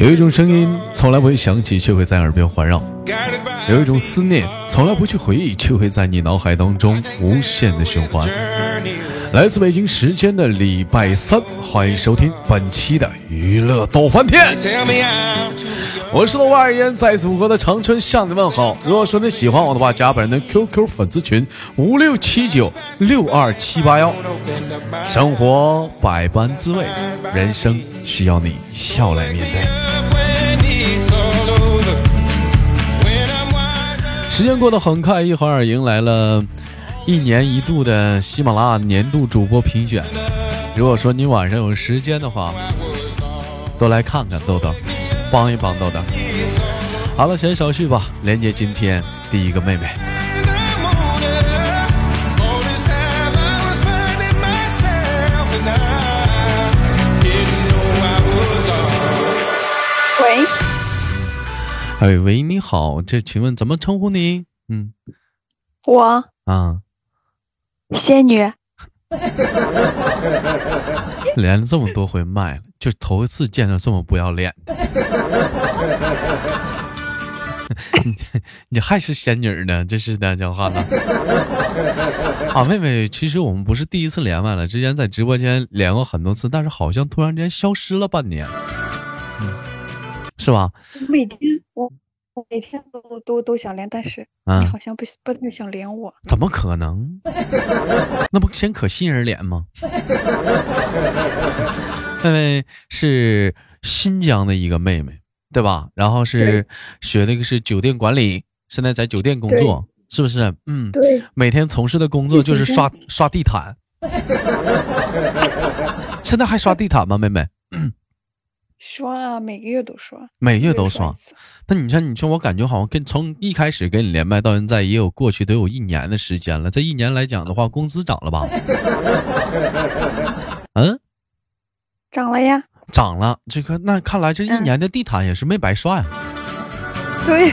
有一种声音从来不会响起，却会在耳边环绕；有一种思念从来不去回忆，却会在你脑海当中无限的循环。来自北京时间的礼拜三，欢迎收听本期的娱乐逗翻天。我是豆瓣烟，在祖国的长春向你问好。如果说你喜欢我的话，加本人的 QQ 粉丝群五六七九六二七八幺。生活百般滋味，人生需要你笑来面对。时间过得很快，一会儿迎来了。一年一度的喜马拉雅年度主播评选，如果说你晚上有时间的话，都来看看豆豆，帮一帮豆豆。好了，先少叙吧，连接今天第一个妹妹。喂，哎喂，你好，这请问怎么称呼你？嗯，我啊。仙女，连了这么多回麦了，就头一次见到这么不要脸的。你还是仙女呢？真是的，讲话呢。啊，妹妹，其实我们不是第一次连麦了，之前在直播间连过很多次，但是好像突然间消失了半年，嗯，是吧？每天我。每天都都都想连，但是你好像不不太想连我，怎么可能？那不先可信人连吗？妹妹是新疆的一个妹妹，对吧？然后是学那个是酒店管理，现在在酒店工作，是不是？嗯，对。每天从事的工作就是刷刷地毯。现在还刷地毯吗，妹妹？刷啊，每个月都刷，每月都刷。那你看，你说我感觉好像跟从一开始跟你连麦到现在，也有过去得有一年的时间了。这一年来讲的话，工资涨了吧？嗯，涨了呀，涨了。这个那看来这一年的地毯也是没白刷呀。对。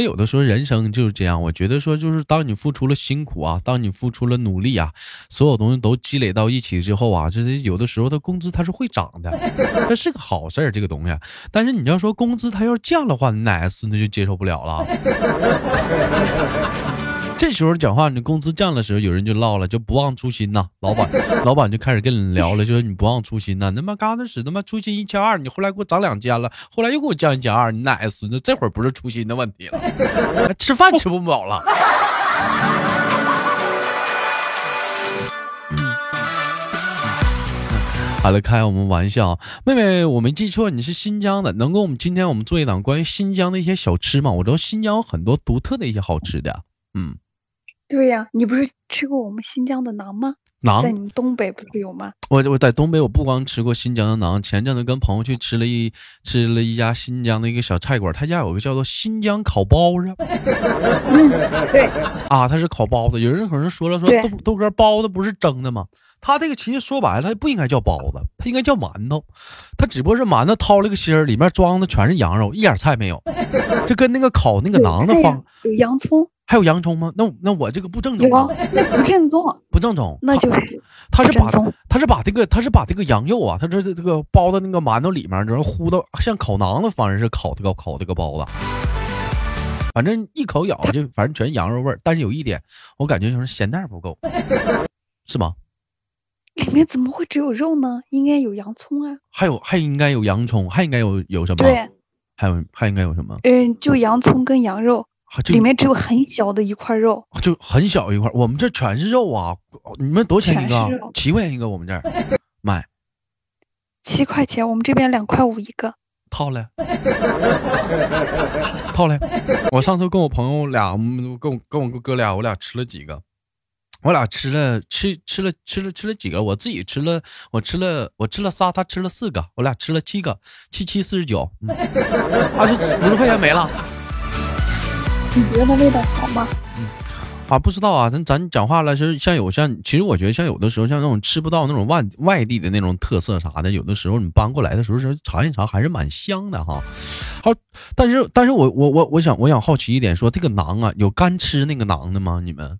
那有的时候人生就是这样，我觉得说就是当你付出了辛苦啊，当你付出了努力啊，所有东西都积累到一起之后啊，就是有的时候的工资它是会涨的，这是个好事儿，这个东西。但是你要说工资它要降的话，你哪个孙子就接受不了了。这时候讲话，你工资降的时候，有人就唠了，就不忘初心呐。老板，老板就开始跟你聊了，就说你不忘初心呐。他妈刚开始他妈初心一千二，你后来给我涨两千了，后来又给我降一千二，你哪个孙子？这会儿不是初心的问题了，吃饭吃不饱了。好了，开我们玩笑，妹妹，我没记错，你是新疆的，能跟我们今天我们做一档关于新疆的一些小吃吗？我知道新疆有很多独特的一些好吃的，嗯。对呀，你不是吃过我们新疆的馕吗？馕在你们东北不是有吗？我我在东北，我不光吃过新疆的馕，前阵子跟朋友去吃了一吃了一家新疆的一个小菜馆，他家有个叫做新疆烤包子。嗯对啊，他是烤包子。有人可能说了，说豆豆哥包子不是蒸的吗？他这个其实说白了，不应该叫包子，他应该叫馒头。他只不过是馒头掏了个芯儿，里面装的全是羊肉，一点菜没有。这跟那个烤那个馕的方有洋葱。还有洋葱吗？那那我这个不正宗啊！那不正宗，不正宗，那就是他是把他是把这个他是把这个羊肉啊，他这这个包在那个馒头里面，然后糊到像烤馕的方式是烤这个烤这个包子。反正一口咬就反正全是羊肉味儿，但是有一点我感觉就是咸淡不够，是吗？里面怎么会只有肉呢？应该有洋葱啊！还有还应该有洋葱，还应该有有什么？对，还有还应该有什么？嗯，就洋葱跟羊肉。里面只有很小的一块肉，就很小一块。我们这全是肉啊！你们多少钱一个？七块钱一个。我们这儿 卖七块钱，我们这边两块五一个。套嘞，套嘞。我上次跟我朋友俩，跟我跟我哥俩，我俩吃了几个？我俩吃了吃吃了吃了吃了几个？我自己吃了，我吃了我吃了仨，他吃了四个，我俩吃了七个，七七四十九，啊，就五十块钱没了。你觉得味道好吗？嗯，啊，不知道啊，咱咱讲话了，是像有像，其实我觉得像有的时候像那种吃不到那种外外地的那种特色啥的，有的时候你搬过来的时候是尝一尝，还是蛮香的哈。好，但是但是我我我我想我想好奇一点，说这个馕啊，有干吃那个馕的吗？你们？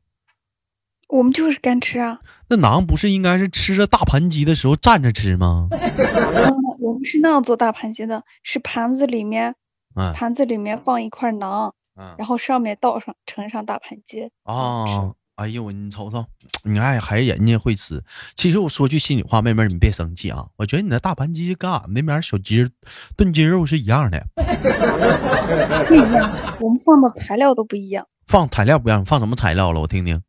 我们就是干吃啊。那馕不是应该是吃着大盘鸡的时候蘸着吃吗？嗯，我们是那样做大盘鸡的，是盘子里面，嗯，盘子里面放一块馕，嗯，然后上面倒上盛上大盘鸡。啊，哎呦你瞅瞅，你爱还人家会吃。其实我说句心里话，妹妹你别生气啊，我觉得你那大盘鸡跟俺们那边小鸡炖鸡肉是一样的。不一样，我们放的材料都不一样。放材料不一样，放什么材料了？我听听。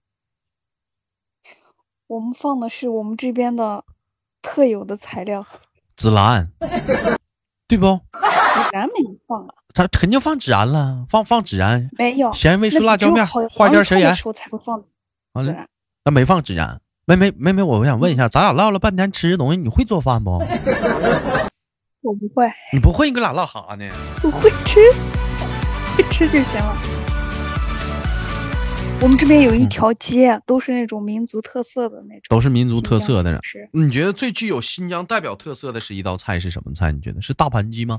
我们放的是我们这边的特有的材料，孜然，对不？孜然没放啊。他肯定放孜然了，放放孜然。没有。咸味素辣椒面，花椒咸盐。时候才会放孜然。那没放孜然。妹妹妹妹，我想问一下，咱俩唠了半天吃的东西，你会做饭不？我不会。你不会，你搁俩唠啥呢？我会吃，会吃就行了。我们这边有一条街，都是那种民族特色的那种，都是民族特色的。你觉得最具有新疆代表特色的是一道菜是什么菜？你觉得是大盘鸡吗？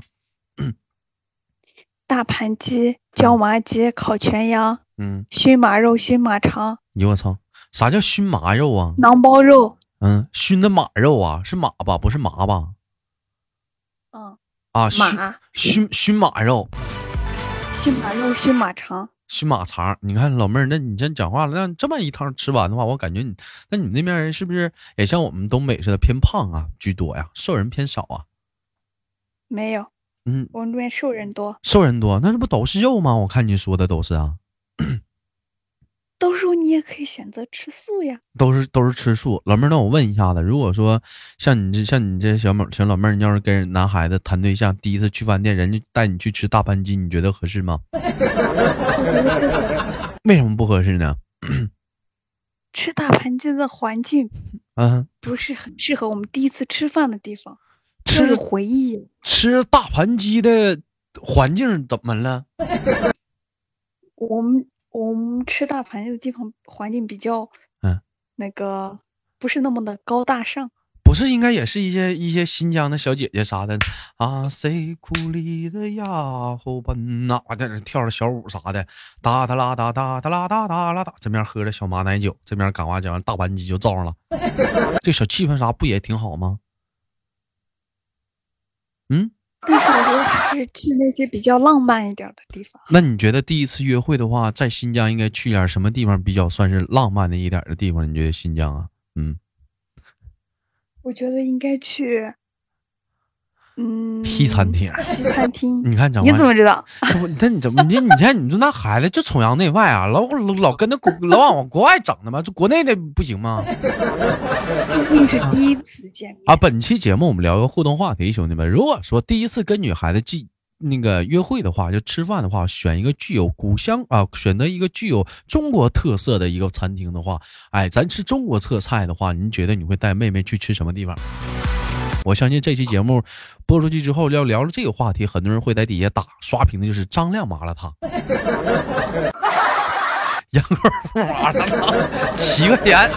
大盘鸡、椒麻鸡、烤全羊，嗯，熏马肉、熏马肠。你我操，啥叫熏马肉啊？馕包肉。嗯，熏的马肉啊，是马吧？不是麻吧？嗯。啊，马熏熏马肉。熏马肉、熏马肠。熏马肠，你看老妹儿，那你这讲话了，那这么一趟吃完的话，我感觉你，那你们那边人是不是也像我们东北似的偏胖啊居多呀？瘦人偏少啊？没有，嗯，我们这边瘦人多。瘦人多，那这不都是肉吗？我看你说的都是啊。到时候你也可以选择吃素呀。都是都是吃素，老妹儿，那我问一下子，如果说像你这像你这小妹小老妹儿，你要是跟男孩子谈对象，第一次去饭店，人家带你去吃大盘鸡，你觉得合适吗？为什么不合适呢？吃大盘鸡的环境，嗯，不是很适合我们第一次吃饭的地方，吃回忆。吃大盘鸡的环境怎么了？我们。我们吃大盘鸡的地方环境比较，嗯，那个不是那么的高大上，不是应该也是一些一些新疆的小姐姐啥的啊，谁苦里的呀后奔呐，在那跳着小舞啥的，哒哒啦哒哒哒啦哒哒啦哒，这边喝着小马奶酒，这边赶花讲完大盘鸡就造上了，这小气氛啥不也挺好吗？嗯。我觉得还是去那些比较浪漫一点的地方。那你觉得第一次约会的话，在新疆应该去点什么地方比较算是浪漫的一点的地方？你觉得新疆啊？嗯，我觉得应该去。嗯，西餐厅，西餐厅，你看怎么，你怎么知道？那你怎么你你看你说那孩子就崇洋媚外啊，老老老跟那国老往国外整的吗？这国内的不行吗？毕竟是第一次见面啊。本期节目我们聊个互动话题，兄弟们，如果说第一次跟女孩子记那个约会的话，就吃饭的话，选一个具有古香啊，选择一个具有中国特色的一个餐厅的话，哎，咱吃中国特菜的话，您觉得你会带妹妹去吃什么地方？我相信这期节目播出去之后，要聊了这个话题，很多人会在底下打刷屏的，就是张亮麻辣烫、杨贵妇麻辣烫，七块钱。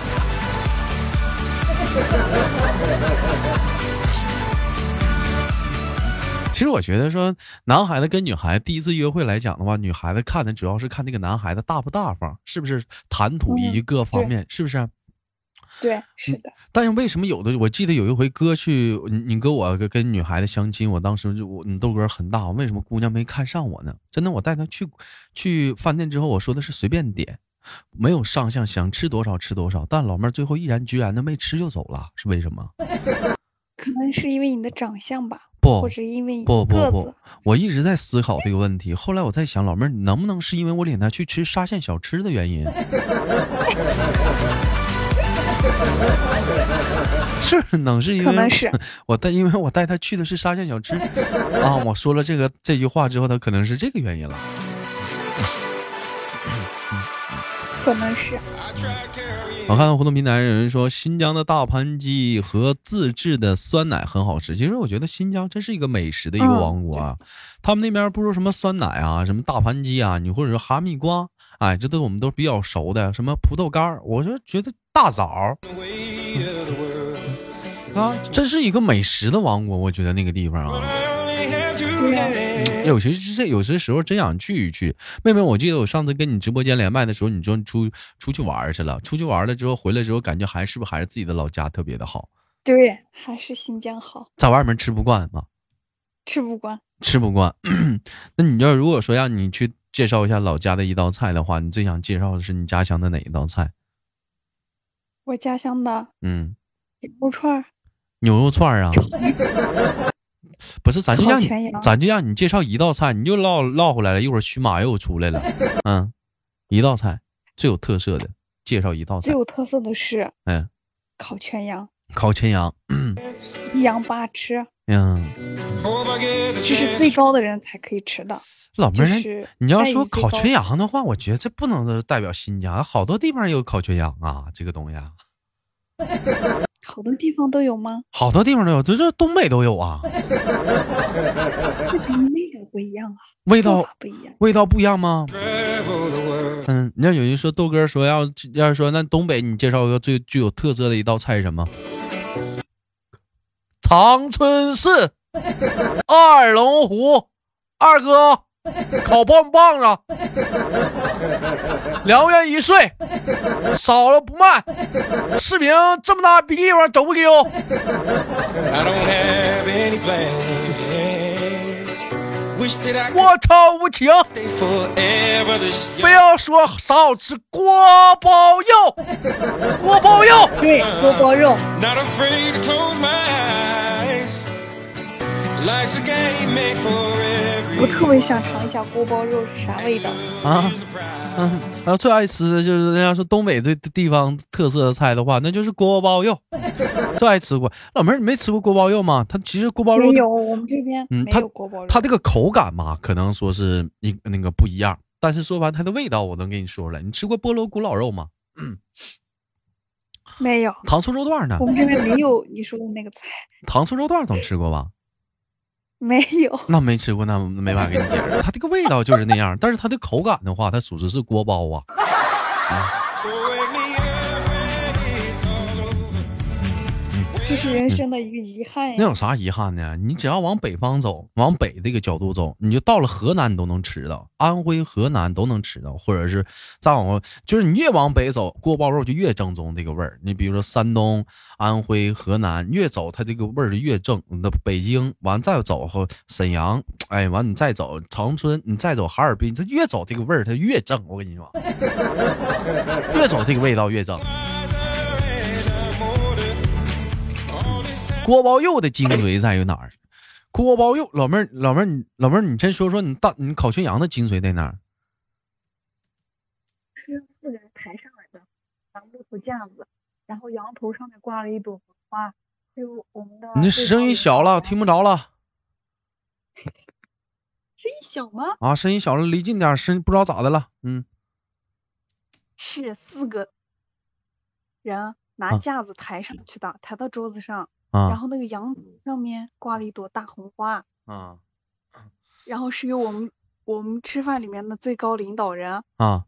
其实我觉得说，男孩子跟女孩第一次约会来讲的话，女孩子看的主要是看那个男孩子大不大方，是不是谈吐以及各方面，是不是？对，是的。但是为什么有的？我记得有一回哥去，你你跟我跟女孩子相亲，我当时就我你豆哥很大，为什么姑娘没看上我呢？真的，我带她去去饭店之后，我说的是随便点，没有上相，想吃多少吃多少。但老妹儿最后毅然决然的没吃就走了，是为什么？可能是因为你的长相吧，不，或者因为不不不，我一直在思考这个问题。后来我在想，老妹儿，你能不能是因为我领她去吃沙县小吃的原因？是能是因为可能是 我带，因为我带他去的是沙县小吃啊。我说了这个这句话之后，他可能是这个原因了。可能是。我看互动平台有人说新疆的大盘鸡和自制的酸奶很好吃。其实我觉得新疆真是一个美食的一个王国啊。他们那边不说什么酸奶啊，什么大盘鸡啊，你或者说哈密瓜，哎，这都我们都比较熟的。什么葡萄干我就觉得大枣啊，真是一个美食的王国。我觉得那个地方啊。有些是这，有些时候真想聚一聚。妹妹，我记得我上次跟你直播间连麦的时候，你说出出去玩去了，出去玩了之后回来之后，感觉还是不是还是自己的老家特别的好？对，还是新疆好。在外面吃不惯吗？吃不惯，吃不惯。那你要如果说让你去介绍一下老家的一道菜的话，你最想介绍的是你家乡的哪一道菜？我家乡的，嗯，牛肉串牛肉串啊。不是，咱就让你咱就让你介绍一道菜，你就唠唠回来了。一会儿徐马又出来了，嗯，一道菜最有特色的，介绍一道菜最有特色的是，嗯，烤全羊。烤全羊，一羊八吃，嗯，这是最高的人才可以吃的。老妹儿，你要说烤全羊的话，我觉得这不能代表新疆，好多地方也有烤全羊啊，这个东西。好多地方都有吗？好多地方都有，就是东北都有啊。那肯定味道不一样啊，味道不一样，味道不一样吗？嗯，你要有人说豆哥说要要是说那东北，你介绍一个最具有特色的一道菜是什么？长春市二龙湖二哥 烤棒棒子，两元一岁，少了不卖。视频这么大地方走不丢。我操无情，非要说啥好吃锅包肉，锅包肉，对，锅包肉。我特别想尝一下锅包肉是啥味道啊！嗯，然后最爱吃的就是人家说东北这地方特色的菜的话，那就是锅包肉。最爱吃过，老妹儿，你没吃过锅包肉吗？它其实锅包肉没有，我们这边没有锅包肉。它这个口感嘛，可能说是一那个不一样，但是说完它的味道，我能跟你说出来。你吃过菠萝咕老肉吗？嗯，没有。糖醋肉段呢？我们这边没有你说的那个菜。糖醋肉段总吃过吧？没有，那没吃过，那没法给你解释。它这个味道就是那样，但是它的口感的话，它属实是锅包啊。这是人生的一个遗憾呀。那有啥遗憾呢？你只要往北方走，往北这个角度走，你就到了河南，你都能吃到；安徽、河南都能吃到，或者是再往，就是你越往北走，锅包肉就越正宗这个味儿。你比如说山东、安徽、河南，越走它这个味儿就越正。那北京完再走后沈阳，哎，完你再走长春，你再走哈尔滨，它越走这个味儿它越正。我跟你说，越走这个味道越正。锅包肉的精髓在于哪儿？锅包肉，老妹儿，老妹儿，你老妹儿，你先说说你大你烤全羊的精髓在哪儿？是四个人抬上来的，拿木头架子，然后羊头上面挂了一朵花，就我们的。你声音小了，听不着了。声音小吗？啊，声音小了，离近点声不知道咋的了。嗯，是四个人拿架子抬上去的，抬到桌子上。然后那个羊上面挂了一朵大红花，啊，然后是由我们我们吃饭里面的最高领导人啊，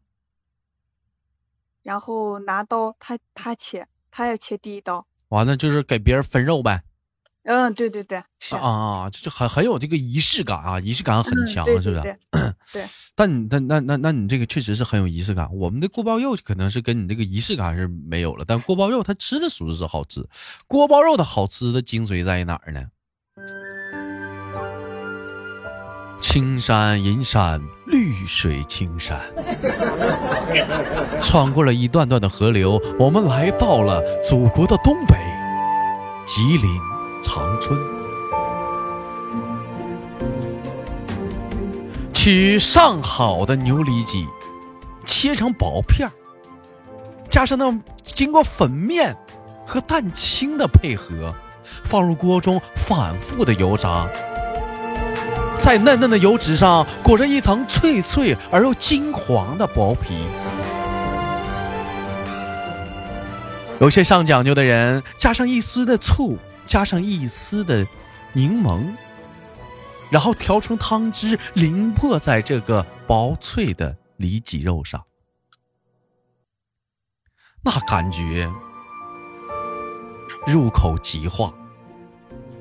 然后拿刀他他切，他要切第一刀，完了就是给别人分肉呗。嗯，对对对，是啊啊，就很很有这个仪式感啊，仪式感很强，是不是？对。但你那那那那你这个确实是很有仪式感。我们的锅包肉可能是跟你这个仪式感是没有了，但锅包肉它吃的属实是好吃。锅包肉的好吃的精髓在于哪儿呢？青山银山绿水青山，穿过了一段段的河流，我们来到了祖国的东北，吉林。长春，取上好的牛里脊，切成薄片加上那经过粉面和蛋清的配合，放入锅中反复的油炸，在嫩嫩的油脂上裹着一层脆脆而又金黄的薄皮。有些上讲究的人，加上一丝的醋。加上一丝的柠檬，然后调成汤汁，淋泼在这个薄脆的里脊肉上，那感觉入口即化。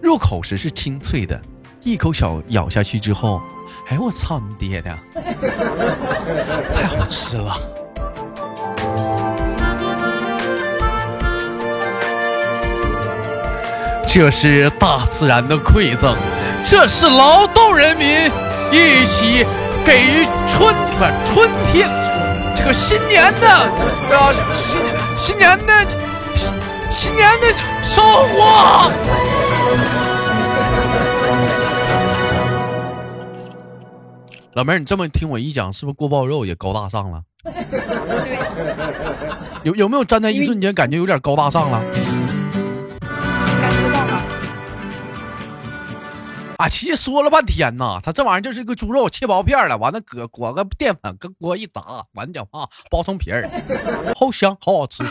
入口时是清脆的，一口小咬下去之后，哎，我操你爹的，太好吃了！这是大自然的馈赠，这是劳动人民一起给予春不春天这个新年的这个新新年的新新年的收获。老妹儿，你这么听我一讲，是不是锅包肉也高大上了？有有没有站在一瞬间感觉有点高大上了？啊，其实说了半天呢，他这玩意儿就是一个猪肉切薄片了，完了搁裹个淀粉，搁锅一炸，完讲话包成皮儿，好香，好好吃。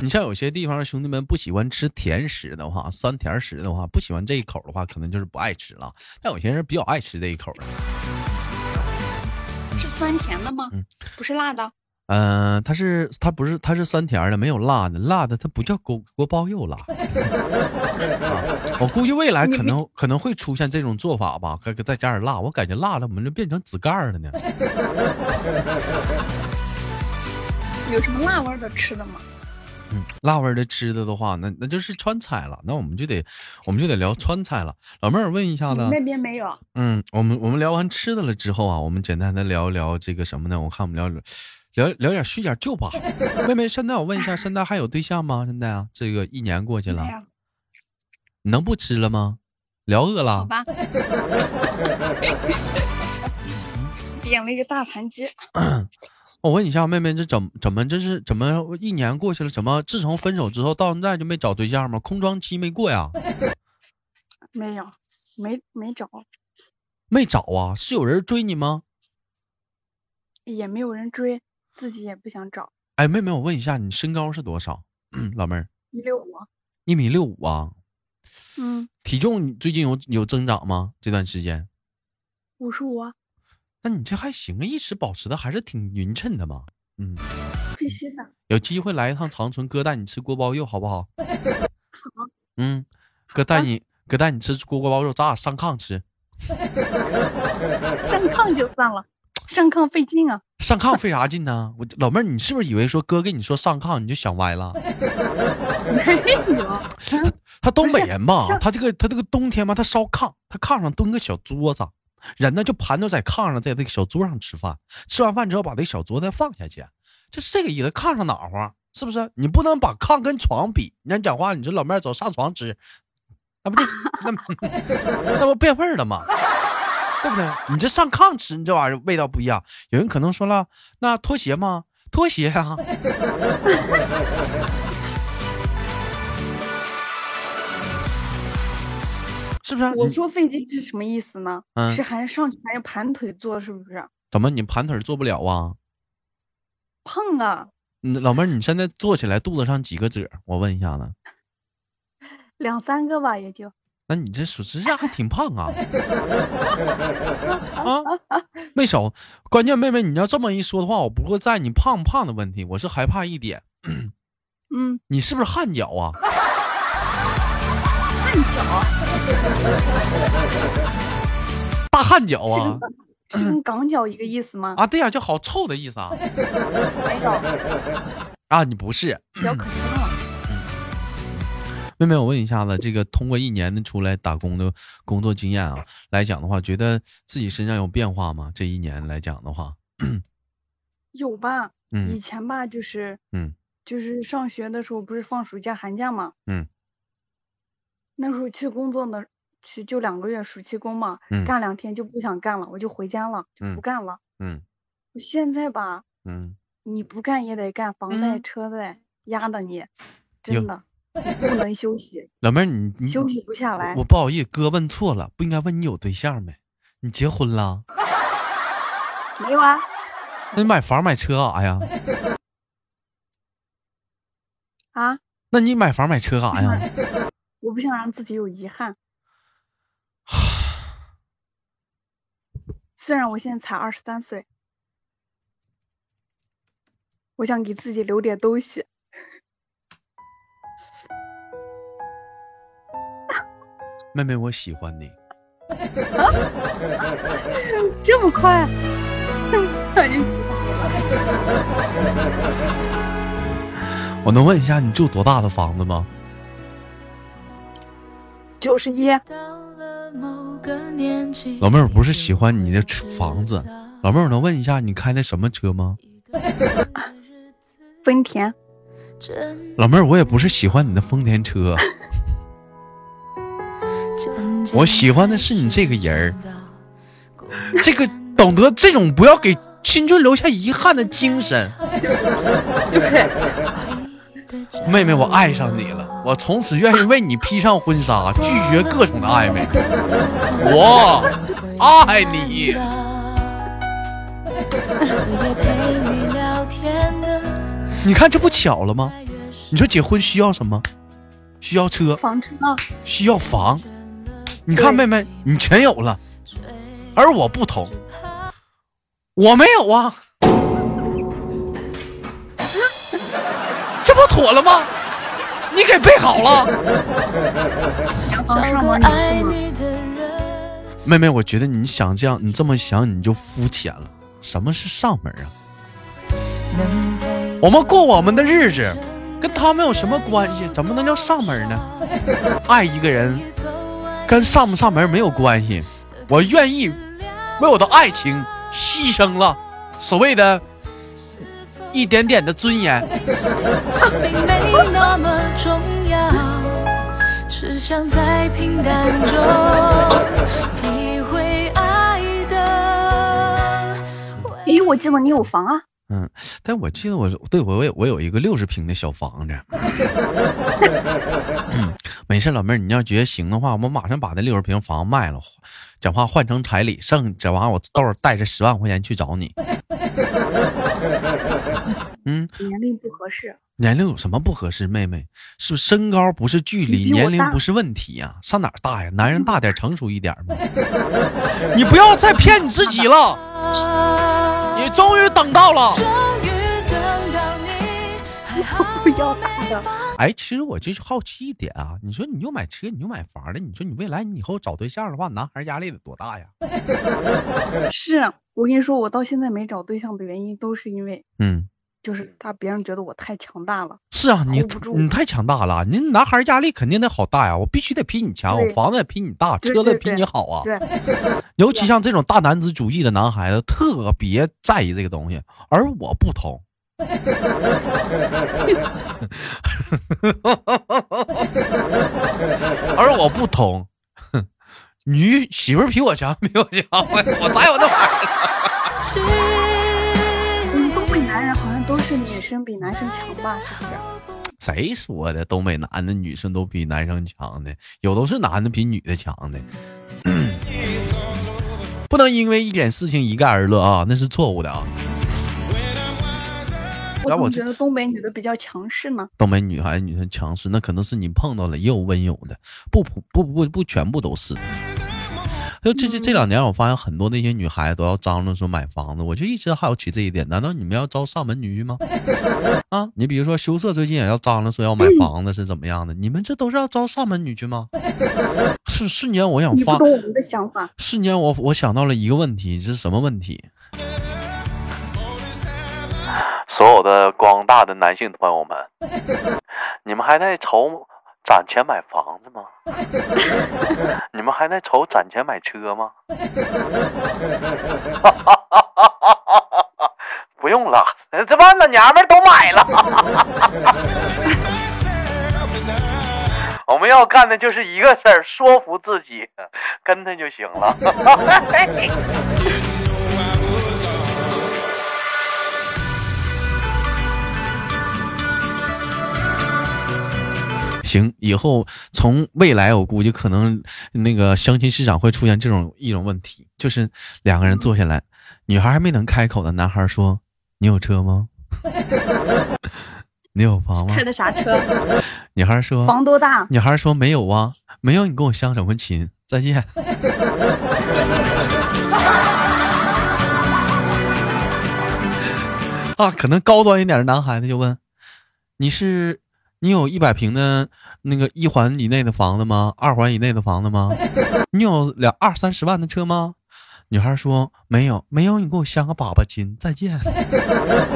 你像有些地方兄弟们不喜欢吃甜食的话，酸甜食的话，不喜欢这一口的话，可能就是不爱吃了。但有些人比较爱吃这一口的。是酸甜的吗？嗯，不是辣的。嗯，它是它不是它是酸甜的，没有辣的，辣的它不叫锅锅包肉辣。我估计未来可能可能会出现这种做法吧，再再加点辣，我感觉辣了我们就变成紫盖了呢。有什么辣味的吃的吗？嗯，辣味的吃的的话，那那就是川菜了。那我们就得我们就得聊川菜了。老妹儿问一下子？那边没有。嗯，我们我们聊完吃的了之后啊，我们简单的聊一聊这个什么呢？我看我们聊。聊聊点叙点旧吧，妹妹，现在我问一下，现在还有对象吗？现在啊，这个一年过去了，你能不吃了吗？聊饿了？好吧。点了一个大盘鸡。我问一下，妹妹，这怎怎么这是怎么一年过去了？怎么自从分手之后到现在就没找对象吗？空窗期没过呀？没有，没没找。没找啊？是有人追你吗？也没有人追。自己也不想找。哎，妹妹，我问一下，你身高是多少？老妹儿，一六五，一米六五啊。嗯。体重最近有有增长吗？这段时间？五十五。那你这还行啊，一直保持的还是挺匀称的嘛。嗯。必须的。有机会来一趟长春，哥带你吃锅包肉，好不好？好。嗯，哥带你，哥带你吃锅锅包肉，咱俩上炕吃。上炕就算了。上炕费劲啊！上炕费啥劲呢？我老妹儿，你是不是以为说哥跟你说上炕你就想歪了？没有，他东北人吧？他这个他这个冬天嘛，他烧炕，他炕上蹲个小桌子，人呢就盘着在炕上，在那个小桌上吃饭。吃完饭之后把那小桌子放下去，就是这个意思。炕上暖和，是不是？你不能把炕跟床比。你讲话，你说老妹儿走上床吃，那不就那那不变味儿了吗？对不对？你这上炕吃，你这玩意儿味道不一样。有人可能说了，那拖鞋吗？拖鞋啊，是不是？我说费劲是什么意思呢？是还上去还要盘腿坐，是不是？怎么你盘腿坐不了啊？胖啊！老妹儿，你现在坐起来肚子上几个褶？我问一下子。两三个吧，也就。那你这属实际上还挺胖啊！啊，没少。关键妹妹，你要这么一说的话，我不会在你胖不胖的问题，我是害怕一点。嗯，你是不是汗脚啊？汗脚？大汗脚啊？是跟港脚一个意思吗？啊，对呀，就好臭的意思啊。没有。啊，你不是。妹妹，我问一下子，这个通过一年的出来打工的工作经验啊来讲的话，觉得自己身上有变化吗？这一年来讲的话，有吧？嗯，以前吧，就是嗯，就是上学的时候不是放暑假寒假嘛，嗯，那时候去工作呢，去就两个月暑期工嘛，干两天就不想干了，我就回家了，就不干了，嗯，现在吧，嗯，你不干也得干，房贷车贷压的你，真的。不能休息，老妹儿，你你休息不下来。我不好意思，哥问错了，不应该问你有对象没？你结婚了？没有 啊。那你买房买车干啥呀？啊？那你买房买车干啥呀？我不想让自己有遗憾。虽然我现在才二十三岁，我想给自己留点东西。妹妹，我喜欢你。这么快？那就喜欢我能问一下，你住多大的房子吗？九十一。老妹儿不是喜欢你的车房子，老妹儿，我能问一下，你开的什么车吗？丰田。老妹儿，我也不是喜欢你的丰田车，我喜欢的是你这个人儿，这个懂得这种不要给青春留下遗憾的精神。对。妹妹，我爱上你了，我从此愿意为你披上婚纱，拒绝各种的暧昧。我爱你。你看这不巧了吗？你说结婚需要什么？需要车，房车，需要房。你看妹妹，你全有了，而我不同，我没有啊。这不妥了吗？你给备好了。妹妹，我觉得你想这样，你这么想你就肤浅了。什么是上门啊？我们过我们的日子，跟他们有什么关系？怎么能叫上门呢？爱一个人，跟上不上门没有关系。我愿意为我的爱情牺牲了所谓的。一点点的尊严。咦，我记得你有房啊。嗯，但我记得我对我我我有一个六十平的小房子。嗯，没事，老妹儿，你要觉得行的话，我们马上把那六十平房卖了，讲话换成彩礼，剩这玩意儿我到时候带着十万块钱去找你。嗯，年龄不合适。年龄有什么不合适？妹妹，是不是身高不是距离，年龄不是问题呀？上哪儿大呀？男人大点，成熟一点嘛。你不要再骗你自己了。你终于等到了，不要打的。哎，其实我就是好奇一点啊，你说你又买车，你又买房了，你说你未来你以后找对象的话，男孩压力得多大呀？是我跟你说，我到现在没找对象的原因，都是因为嗯。就是他，别人觉得我太强大了。是啊，你你太强大了，你男孩压力肯定得好大呀。我必须得比你强，我房子也比你大，车子比你好啊。对，尤其像这种大男子主义的男孩子，特别在意这个东西，而我不同。而我不同，女媳妇比我强，比我强，我咋有那玩意儿？女生比男生强吧？是不是？谁说的？东北男的女生都比男生强的，有都是男的比女的强的。不能因为一点事情一概而论啊，那是错误的啊。我觉得东北女的比较强势呢。东北女孩女生强势，那可能是你碰到了也有温柔的，不不不不不全部都是。就这这这两年，我发现很多那些女孩子都要张罗说买房子，我就一直好奇这一点。难道你们要招上门女婿吗？啊，你比如说羞涩最近也要张罗说要买房子是怎么样的？你们这都是要招上门女婿吗？瞬瞬间我想发，我们的想法。瞬间我我想到了一个问题，这是什么问题？所有的广大的男性朋友们，你们还在愁？攒钱买房子吗？你们还在愁攒钱买车吗？不用了，这帮老娘们都买了。我们要干的就是一个事儿，说服自己，跟他就行了。行，以后从未来，我估计可能那个相亲市场会出现这种一种问题，就是两个人坐下来，女孩还没能开口的，男孩说：“你有车吗？你有房吗？开的啥车？”女孩说：“房多大？”女孩说：“没有啊，没有，你跟我相什么亲？再见。”啊，可能高端一点的男孩子就问：“你是？”你有一百平的那个一环以内的房子吗？二环以内的房子吗？你有两二三十万的车吗？女孩说没有，没有，你给我镶个粑粑亲，再见。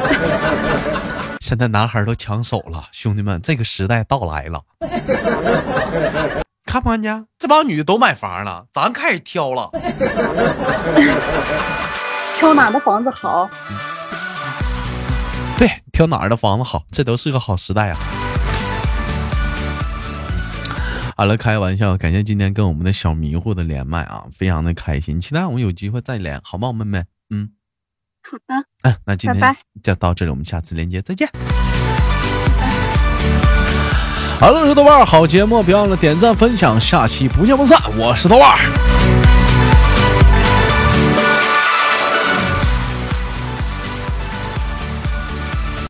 现在男孩都抢手了，兄弟们，这个时代到来了。看不看见？这帮女的都买房了，咱开始挑了。挑哪的房子好？对，挑哪儿的房子好，这都是个好时代啊。好了，开玩笑，感谢今天跟我们的小迷糊的连麦啊，非常的开心，期待我们有机会再连，好吗，妹妹？嗯，好的。哎，那今天就到这里，我们下次连接再见。好了，我是豆瓣，好节目别忘了点赞分享，下期不见不散。我是豆瓣。